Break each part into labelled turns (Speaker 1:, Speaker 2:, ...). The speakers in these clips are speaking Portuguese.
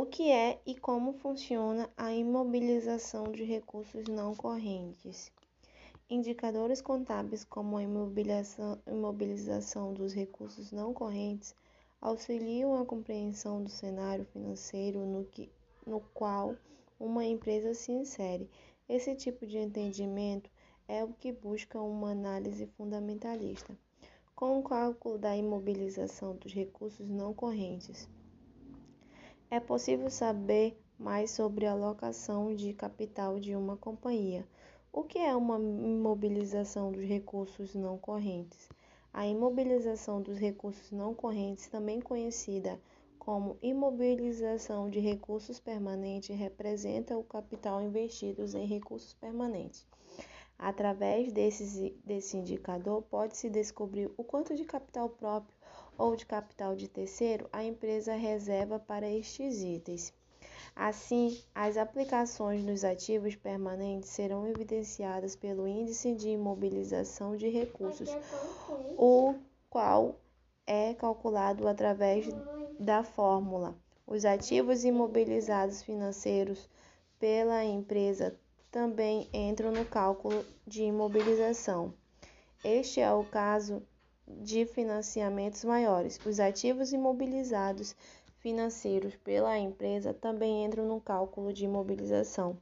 Speaker 1: O que é e como funciona a imobilização de recursos não correntes? Indicadores contábeis como a imobilização, imobilização dos recursos não correntes auxiliam a compreensão do cenário financeiro no, que, no qual uma empresa se insere. Esse tipo de entendimento é o que busca uma análise fundamentalista. Com o cálculo da imobilização dos recursos não correntes, é possível saber mais sobre a alocação de capital de uma companhia o que é uma imobilização dos recursos não correntes? A imobilização dos recursos não correntes, também conhecida como imobilização de recursos permanentes, representa o capital investido em recursos permanentes. Através desses, desse indicador, pode-se descobrir o quanto de capital próprio ou de capital de terceiro a empresa reserva para estes itens. Assim, as aplicações nos ativos permanentes serão evidenciadas pelo índice de imobilização de recursos, o qual é calculado através da fórmula. Os ativos imobilizados financeiros pela empresa também entram no cálculo de imobilização. Este é o caso de financiamentos maiores. Os ativos imobilizados financeiros pela empresa também entram no cálculo de imobilização.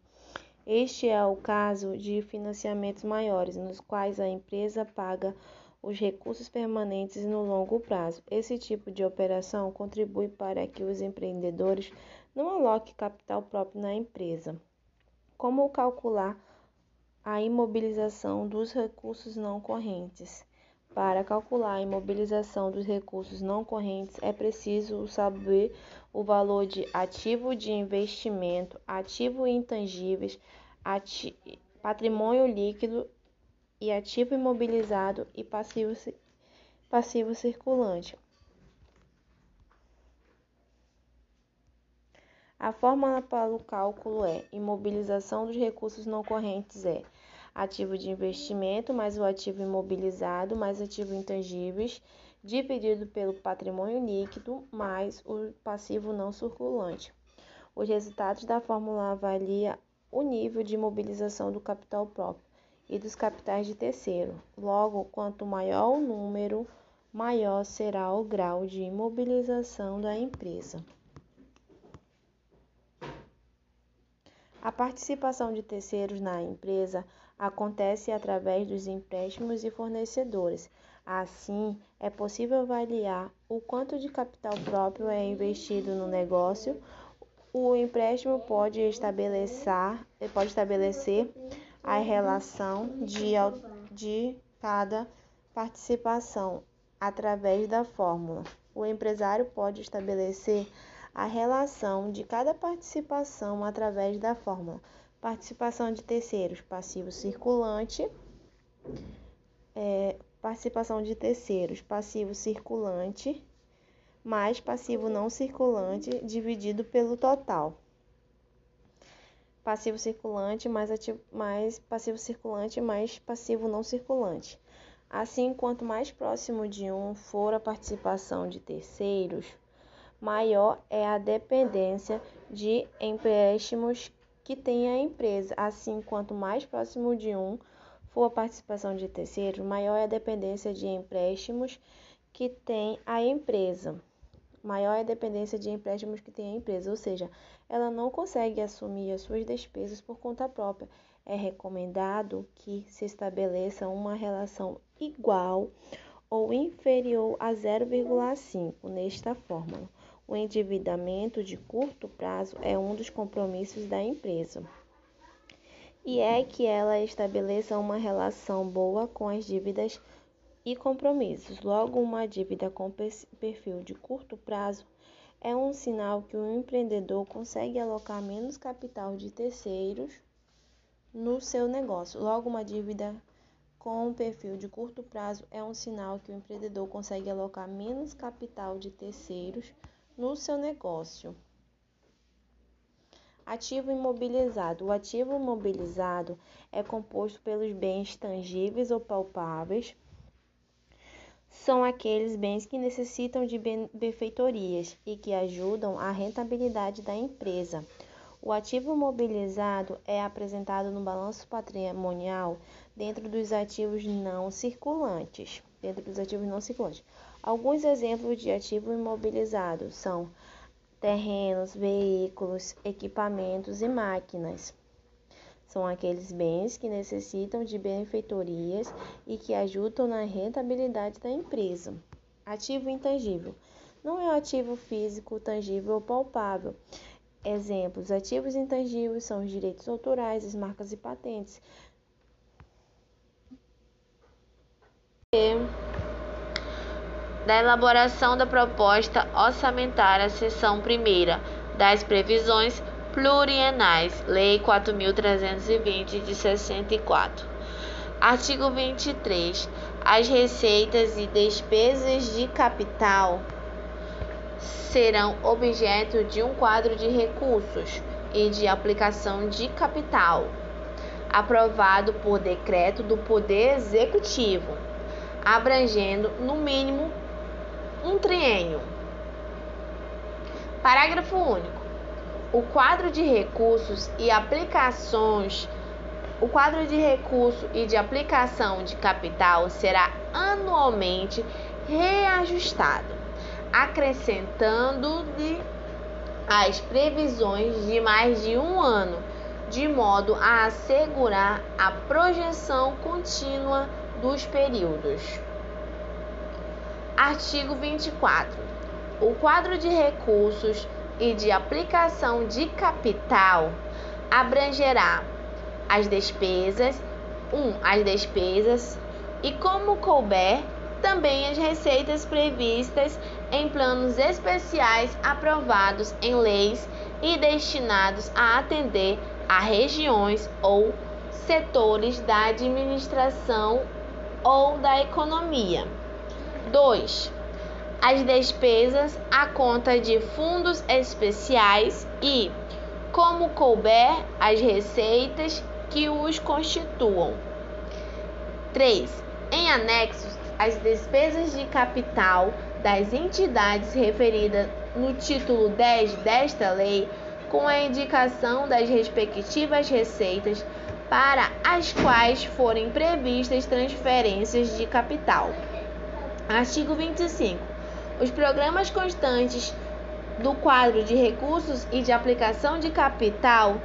Speaker 1: Este é o caso de financiamentos maiores, nos quais a empresa paga os recursos permanentes no longo prazo. Esse tipo de operação contribui para que os empreendedores não aloquem capital próprio na empresa. Como calcular a imobilização dos recursos não correntes? Para calcular a imobilização dos recursos não correntes, é preciso saber o valor de ativo de investimento, ativo intangíveis, ati patrimônio líquido e ativo imobilizado e passivo, passivo circulante. A fórmula para o cálculo é: imobilização dos recursos não correntes é ativo de investimento mais o ativo imobilizado mais ativo intangíveis dividido pelo patrimônio líquido mais o passivo não circulante. Os resultados da fórmula avaliam o nível de imobilização do capital próprio e dos capitais de terceiro. Logo, quanto maior o número, maior será o grau de imobilização da empresa. A participação de terceiros na empresa acontece através dos empréstimos e fornecedores. Assim, é possível avaliar o quanto de capital próprio é investido no negócio. O empréstimo pode estabelecer, pode estabelecer a relação de, de cada participação através da fórmula. O empresário pode estabelecer a relação de cada participação através da fórmula. Participação de terceiros, passivo circulante. É, participação de terceiros, passivo circulante, mais passivo não circulante dividido pelo total. Passivo circulante mais, ativo, mais passivo circulante mais passivo não circulante. Assim, quanto mais próximo de um for a participação de terceiros, maior é a dependência de empréstimos que tem a empresa. Assim, quanto mais próximo de um for a participação de terceiros, maior é a dependência de empréstimos que tem a empresa. Maior é a dependência de empréstimos que tem a empresa, ou seja, ela não consegue assumir as suas despesas por conta própria. É recomendado que se estabeleça uma relação igual ou inferior a 0,5 nesta fórmula. O endividamento de curto prazo é um dos compromissos da empresa e é que ela estabeleça uma relação boa com as dívidas e compromissos. Logo, uma dívida com perfil de curto prazo é um sinal que o empreendedor consegue alocar menos capital de terceiros no seu negócio. Logo, uma dívida com perfil de curto prazo é um sinal que o empreendedor consegue alocar menos capital de terceiros no seu negócio. Ativo imobilizado. O ativo imobilizado é composto pelos bens tangíveis ou palpáveis são aqueles bens que necessitam de benfeitorias e que ajudam a rentabilidade da empresa. O ativo mobilizado é apresentado no balanço patrimonial dentro dos ativos não circulantes. Dentro dos ativos não circulantes. Alguns exemplos de ativo imobilizado são terrenos, veículos, equipamentos e máquinas. São aqueles bens que necessitam de benfeitorias e que ajudam na rentabilidade da empresa. Ativo intangível. Não é um ativo físico, tangível ou palpável. Exemplos: ativos intangíveis são os direitos autorais, as marcas e patentes. Da elaboração da proposta orçamentária, seção primeira das previsões plurienais, Lei 4.320 de 64. Artigo 23. As receitas e despesas de capital serão objeto de um quadro de recursos e de aplicação de capital, aprovado por decreto do Poder Executivo, abrangendo, no mínimo, um triênio. Parágrafo único. O quadro de recursos e aplicações o quadro de recurso e de aplicação de capital será anualmente reajustado, acrescentando-lhe as previsões de mais de um ano, de modo a assegurar a projeção contínua dos períodos. Artigo 24. O quadro de recursos e de aplicação de capital abrangerá as despesas, 1. Um, as despesas e como couber também as receitas previstas em planos especiais aprovados em leis e destinados a atender a regiões ou setores da administração ou da economia. 2 as despesas à conta de fundos especiais e, como couber, as receitas que os constituam. 3. Em anexos, as despesas de capital das entidades referidas no título 10 desta lei, com a indicação das respectivas receitas para as quais forem previstas transferências de capital. Artigo 25. Os programas constantes do quadro de recursos e de aplicação de capital,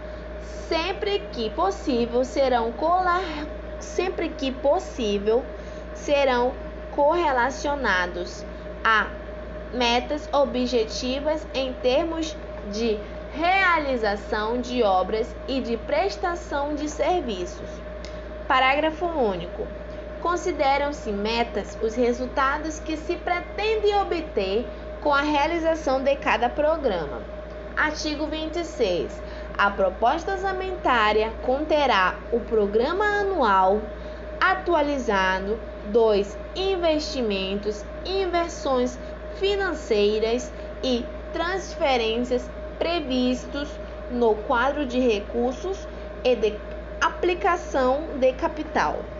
Speaker 1: sempre que possível, serão sempre que possível, serão correlacionados a metas objetivas em termos de realização de obras e de prestação de serviços. Parágrafo único. Consideram-se metas os resultados que se pretende obter com a realização de cada programa. Artigo 26. A proposta orçamentária conterá o programa anual atualizado dos investimentos, inversões financeiras e transferências previstos no quadro de recursos e de aplicação de capital.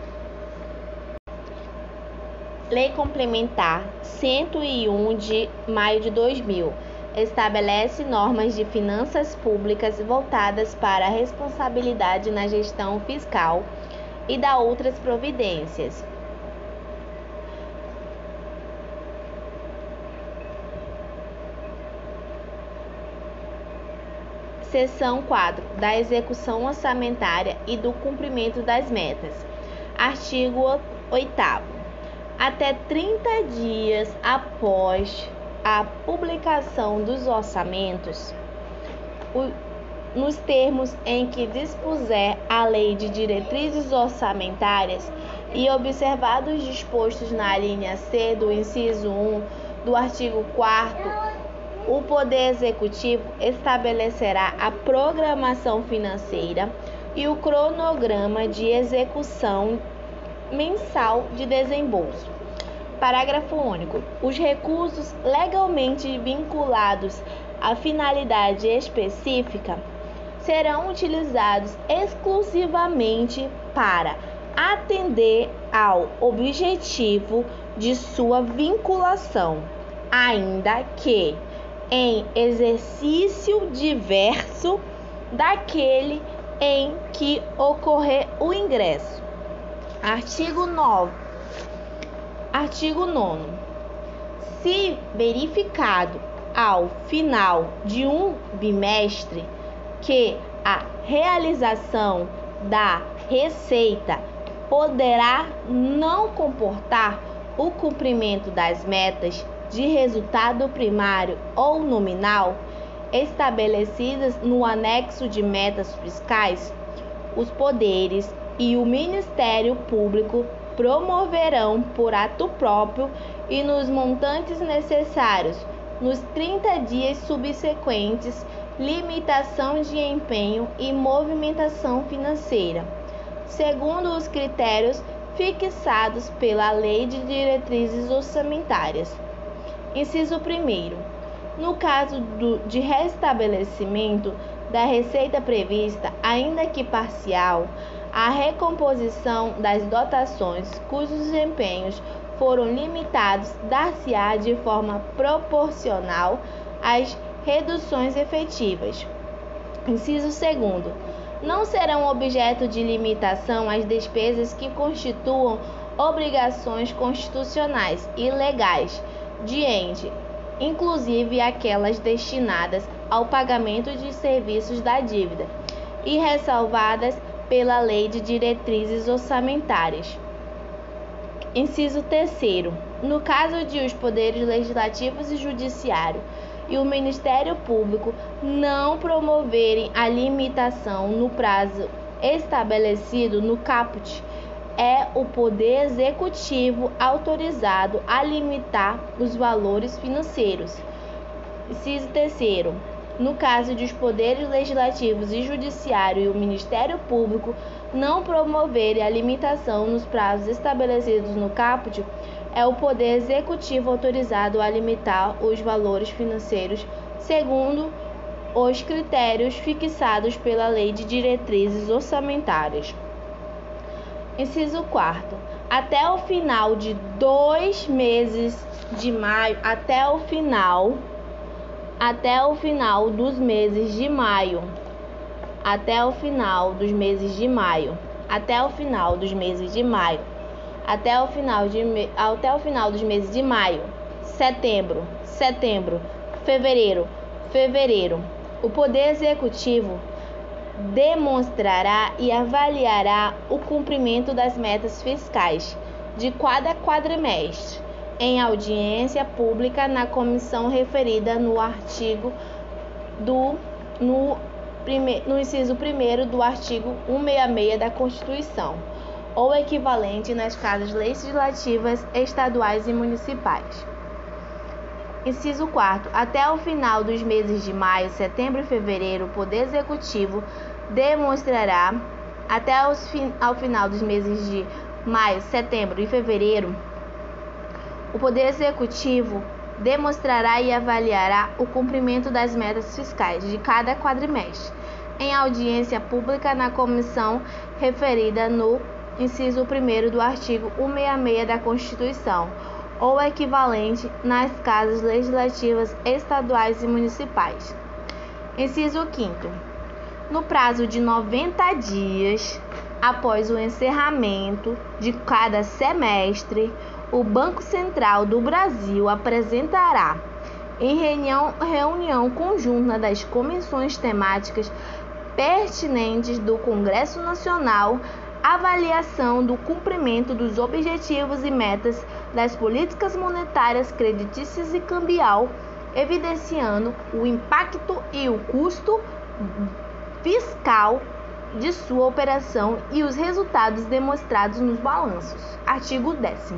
Speaker 1: Lei Complementar 101 de maio de 2000 estabelece normas de finanças públicas voltadas para a responsabilidade na gestão fiscal e da outras providências. Seção 4 da execução orçamentária e do cumprimento das metas. Artigo 8 até 30 dias após a publicação dos orçamentos, nos termos em que dispuser a Lei de Diretrizes Orçamentárias e observados dispostos na linha C do inciso 1 do artigo 4 o Poder Executivo estabelecerá a programação financeira e o cronograma de execução mensal de desembolso. Parágrafo único. Os recursos legalmente vinculados à finalidade específica serão utilizados exclusivamente para atender ao objetivo de sua vinculação, ainda que em exercício diverso daquele em que ocorrer o ingresso. Artigo 9. Artigo 9. Se verificado ao final de um bimestre que a realização da receita poderá não comportar o cumprimento das metas de resultado primário ou nominal estabelecidas no anexo de metas fiscais, os poderes e o Ministério Público promoverão por ato próprio e nos montantes necessários nos 30 dias subsequentes limitação de empenho e movimentação financeira, segundo os critérios fixados pela Lei de Diretrizes Orçamentárias. Inciso 1. No caso do, de restabelecimento da receita prevista, ainda que parcial, a recomposição das dotações cujos desempenhos foram limitados dar-se-á de forma proporcional às reduções efetivas. Inciso 2. Não serão objeto de limitação as despesas que constituam obrigações constitucionais e legais de ente, inclusive aquelas destinadas ao pagamento de serviços da dívida e ressalvadas pela Lei de Diretrizes Orçamentárias. Inciso 3. No caso de os poderes legislativos e judiciário e o Ministério Público não promoverem a limitação no prazo estabelecido no caput, é o Poder Executivo autorizado a limitar os valores financeiros. Inciso terceiro. No caso de os poderes legislativos e judiciário e o Ministério Público não promoverem a limitação nos prazos estabelecidos no caput, é o Poder Executivo autorizado a limitar os valores financeiros segundo os critérios fixados pela Lei de Diretrizes Orçamentárias. Inciso 4. Até o final de dois meses de maio, até o final, até o final dos meses de maio, até o final dos meses de maio, até o final dos meses de maio. Até o final, de, até o final dos meses de maio, setembro, setembro, fevereiro, fevereiro. O Poder Executivo demonstrará e avaliará o cumprimento das metas fiscais de cada quadrimestre em audiência pública na comissão referida no artigo do no, prime, no inciso 1 do artigo 166 da Constituição ou equivalente nas casas legislativas estaduais e municipais. Inciso 4. Até o final dos meses de maio, setembro e fevereiro, o Poder Executivo demonstrará, até os ao final dos meses de maio, setembro e fevereiro, o Poder Executivo demonstrará e avaliará o cumprimento das metas fiscais de cada quadrimestre, em audiência pública na comissão referida no inciso 1 do artigo 166 da Constituição, ou equivalente nas casas legislativas estaduais e municipais. Inciso 5. No prazo de 90 dias após o encerramento de cada semestre, o Banco Central do Brasil apresentará, em reunião, reunião conjunta das comissões temáticas pertinentes do Congresso Nacional, avaliação do cumprimento dos objetivos e metas das políticas monetárias, creditícias e cambial, evidenciando o impacto e o custo fiscal de sua operação e os resultados demonstrados nos balanços. Artigo 10.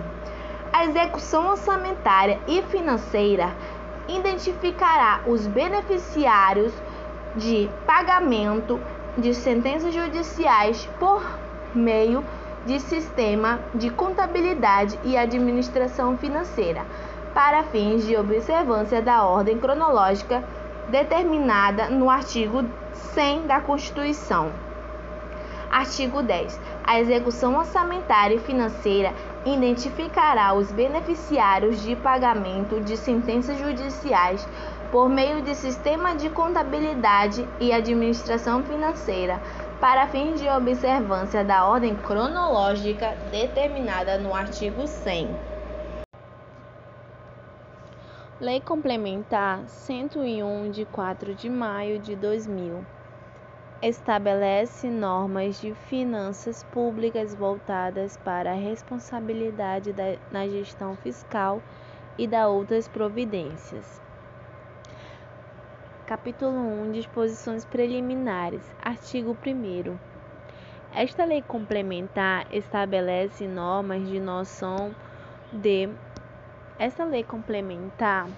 Speaker 1: A execução orçamentária e financeira identificará os beneficiários de pagamento de sentenças judiciais por meio de sistema de contabilidade e administração financeira, para fins de observância da ordem cronológica determinada no artigo 100 da Constituição. Artigo 10. A execução orçamentária e financeira
Speaker 2: identificará os beneficiários de pagamento de sentenças judiciais por meio de sistema de contabilidade e administração financeira para fins de observância da ordem cronológica determinada no artigo 100.
Speaker 1: Lei Complementar 101 de 4 de maio de 2000 estabelece normas de finanças públicas voltadas para a responsabilidade da, na gestão fiscal e da outras providências. Capítulo 1 Disposições preliminares. Artigo 1 Esta lei complementar estabelece normas de noção de Esta lei complementar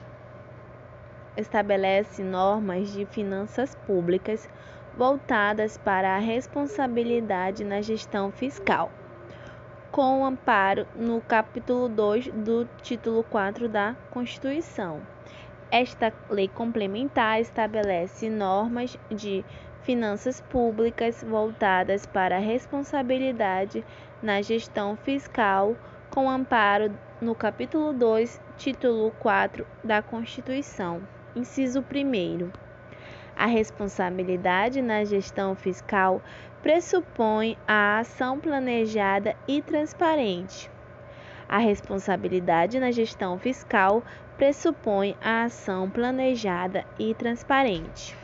Speaker 1: estabelece normas de finanças públicas voltadas para a responsabilidade na gestão fiscal, com amparo no capítulo 2 do título 4 da Constituição esta lei complementar estabelece normas de finanças públicas voltadas para a responsabilidade na gestão fiscal, com amparo no capítulo 2, título 4 da Constituição. Inciso 1. A responsabilidade na gestão fiscal pressupõe a ação planejada e transparente. A responsabilidade na gestão fiscal pressupõe a ação planejada e transparente,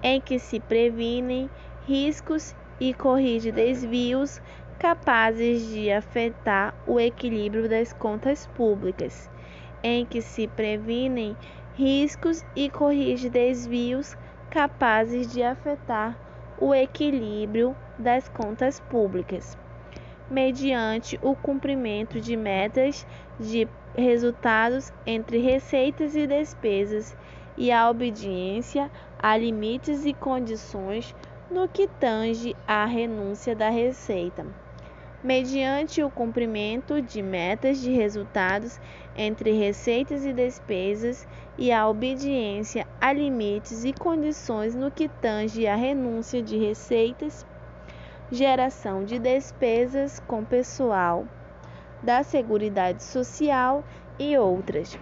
Speaker 1: em que se previnem riscos e corrige desvios capazes de afetar o equilíbrio das contas públicas, em que se previnem riscos e corrige desvios capazes de afetar o equilíbrio das contas públicas, mediante o cumprimento de metas de resultados entre receitas e despesas e a obediência a limites e condições no que tange à renúncia da receita, mediante o cumprimento de metas de resultados entre receitas e despesas e a obediência a limites e condições no que tange à renúncia de receitas, geração de despesas com pessoal da Seguridade Social e outras.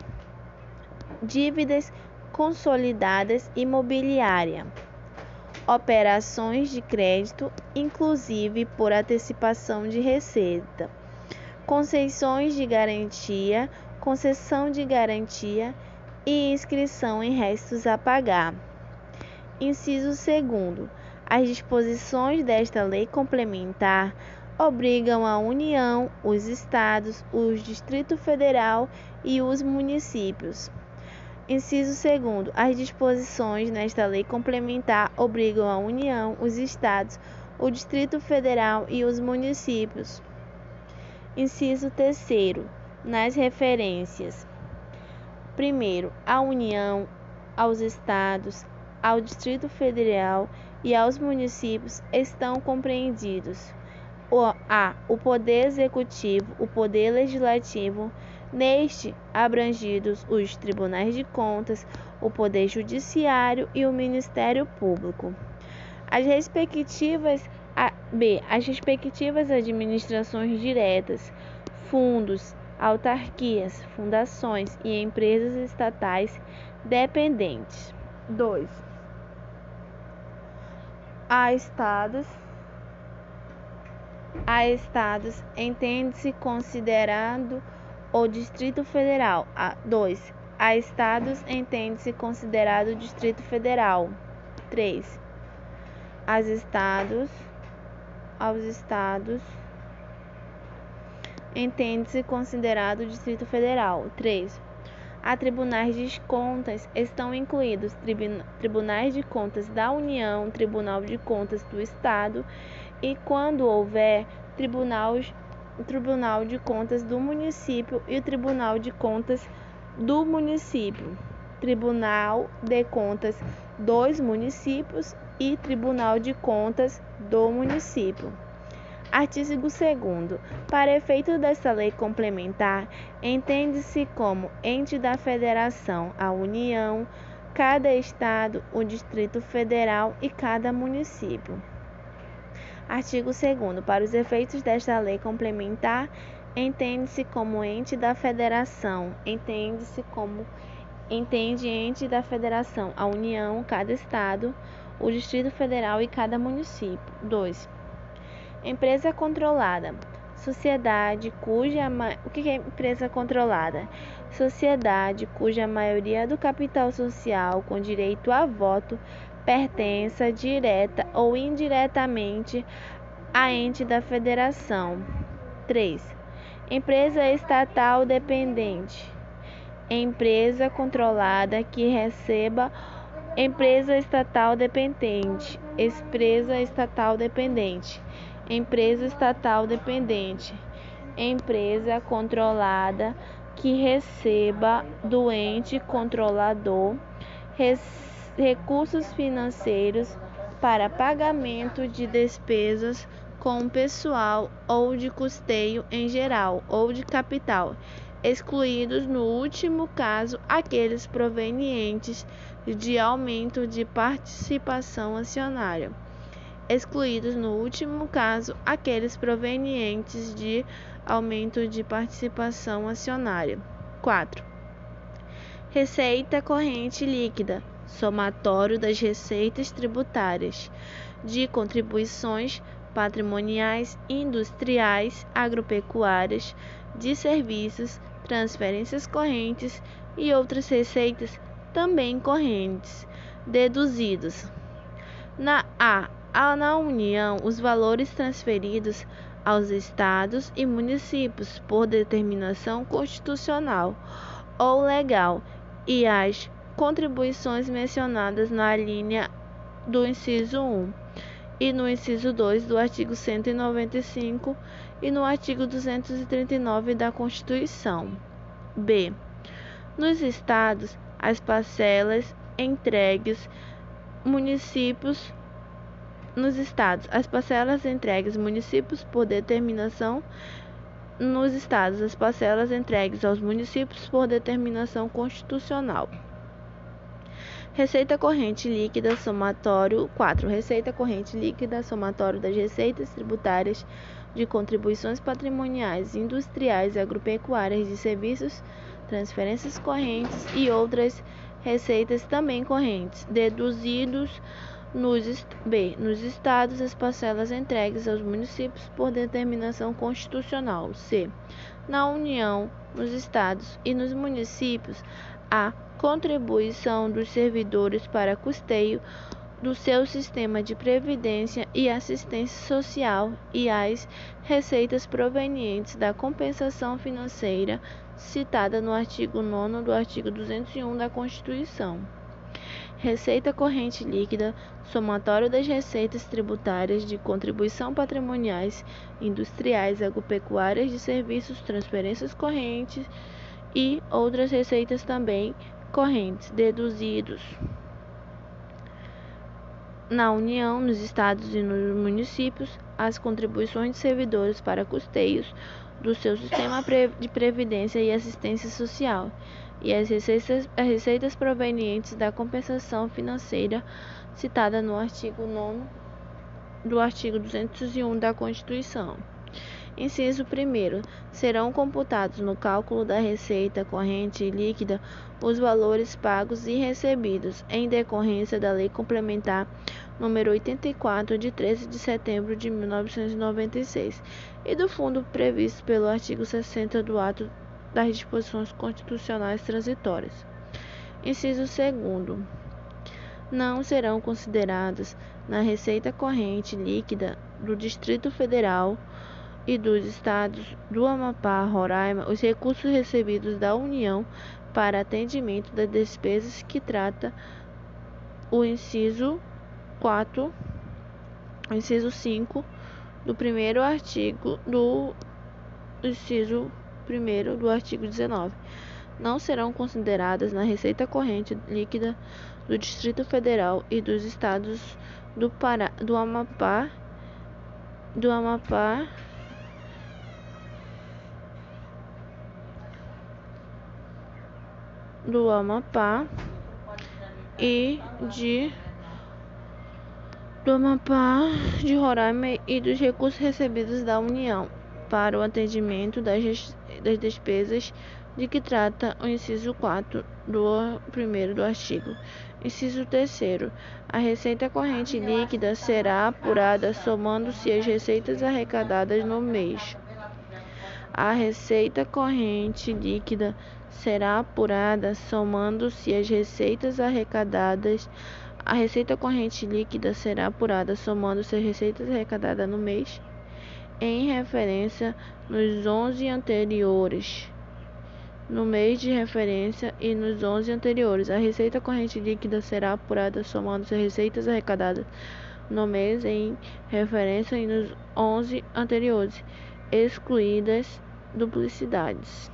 Speaker 1: Dívidas consolidadas imobiliária. Operações de crédito, inclusive por antecipação de receita. Concessões de garantia, concessão de garantia e inscrição em restos a pagar. Inciso 2. As disposições desta lei complementar obrigam a União, os estados, o Distrito Federal e os municípios. Inciso 2. As disposições nesta lei complementar obrigam a União, os estados, o Distrito Federal e os municípios. Inciso 3. Nas referências: primeiro, a União, aos estados, ao Distrito Federal e aos municípios estão compreendidos a o poder executivo, o poder legislativo, neste abrangidos os tribunais de contas, o poder judiciário e o Ministério Público. As respectivas B, as respectivas administrações diretas, fundos, autarquias, fundações e empresas estatais dependentes. 2. A estados a estados entende-se considerando o Distrito Federal. 2. A estados entende-se considerado Distrito Federal. 3. As estados aos estados entende-se considerado Distrito Federal. 3. A tribunais de contas estão incluídos tribunais de contas da União, Tribunal de Contas do Estado e, quando houver, tribunal, Tribunal de Contas do município e o Tribunal de Contas do município, Tribunal de Contas dos municípios e Tribunal de Contas do município. Artigo 2. Para efeito desta lei complementar, entende-se como ente da Federação a União, cada Estado, o Distrito Federal e cada município. Artigo 2. Para os efeitos desta lei complementar, entende-se como ente da federação, entende-se como entende ente da federação, a União, cada estado, o Distrito Federal e cada município. 2. Empresa controlada. Sociedade cuja o que é empresa controlada? Sociedade cuja maioria do capital social com direito a voto pertença direta ou indiretamente a ente da federação. 3. Empresa estatal dependente. Empresa controlada que receba empresa estatal dependente, empresa estatal dependente, empresa estatal dependente, empresa controlada que receba do ente controlador recursos financeiros para pagamento de despesas com pessoal ou de custeio em geral ou de capital, excluídos no último caso aqueles provenientes de aumento de participação acionária, excluídos no último caso aqueles provenientes de aumento de participação acionária. 4. Receita corrente líquida, somatório das receitas tributárias, de contribuições patrimoniais, industriais, agropecuárias, de serviços, transferências correntes e outras receitas também correntes, deduzidos. Na A, na União, os valores transferidos aos estados e municípios por determinação constitucional ou legal e as contribuições mencionadas na linha do inciso 1 e no inciso 2 do artigo 195 e no artigo 239 da Constituição. B. Nos estados, as parcelas entregues municípios nos estados, as parcelas entregues municípios por determinação nos estados, as parcelas entregues aos municípios por determinação constitucional. Receita corrente líquida somatório 4. Receita corrente líquida somatório das receitas tributárias de contribuições patrimoniais, industriais e agropecuárias de serviços, transferências correntes e outras receitas também correntes, deduzidos nos, B. Nos estados, as parcelas entregues aos municípios por determinação constitucional. C. Na União, nos estados e nos municípios, a contribuição dos servidores para custeio do seu sistema de previdência e assistência social e as receitas provenientes da compensação financeira citada no artigo 9 do artigo 201 da Constituição. Receita corrente líquida, somatório das receitas tributárias de contribuição patrimoniais, industriais, agropecuárias, de serviços, transferências correntes e outras receitas também correntes deduzidos na União, nos estados e nos municípios, as contribuições de servidores para custeios do seu sistema de previdência e assistência social e as receitas, as receitas provenientes da compensação financeira citada no artigo 9 do artigo 201 da Constituição. Inciso 1. Serão computados no cálculo da receita corrente líquida os valores pagos e recebidos em decorrência da Lei Complementar número 84 de 13 de setembro de 1996 e do fundo previsto pelo artigo 60 do ato das disposições constitucionais transitórias. Inciso 2 não serão consideradas na receita corrente líquida do Distrito Federal e dos estados do Amapá, Roraima, os recursos recebidos da União para atendimento das despesas que trata o inciso 4, o inciso 5 do primeiro artigo do inciso 1 do artigo 19, não serão consideradas na receita corrente líquida do Distrito Federal e dos estados do, Pará, do Amapá, do Amapá, do Amapá e de do Amapá, de Roraima e dos recursos recebidos da União para o atendimento das, das despesas de que trata o inciso 4 do 1 do artigo. Inciso 3. A receita corrente líquida será apurada somando-se as receitas arrecadadas no mês. A receita corrente líquida será apurada somando-se as receitas arrecadadas. A receita corrente líquida será apurada somando-se as receitas arrecadadas no mês, em referência nos 11 anteriores no mês de referência e nos 11 anteriores. A receita corrente líquida será apurada somando-se as receitas arrecadadas no mês em referência e nos 11 anteriores, excluídas duplicidades.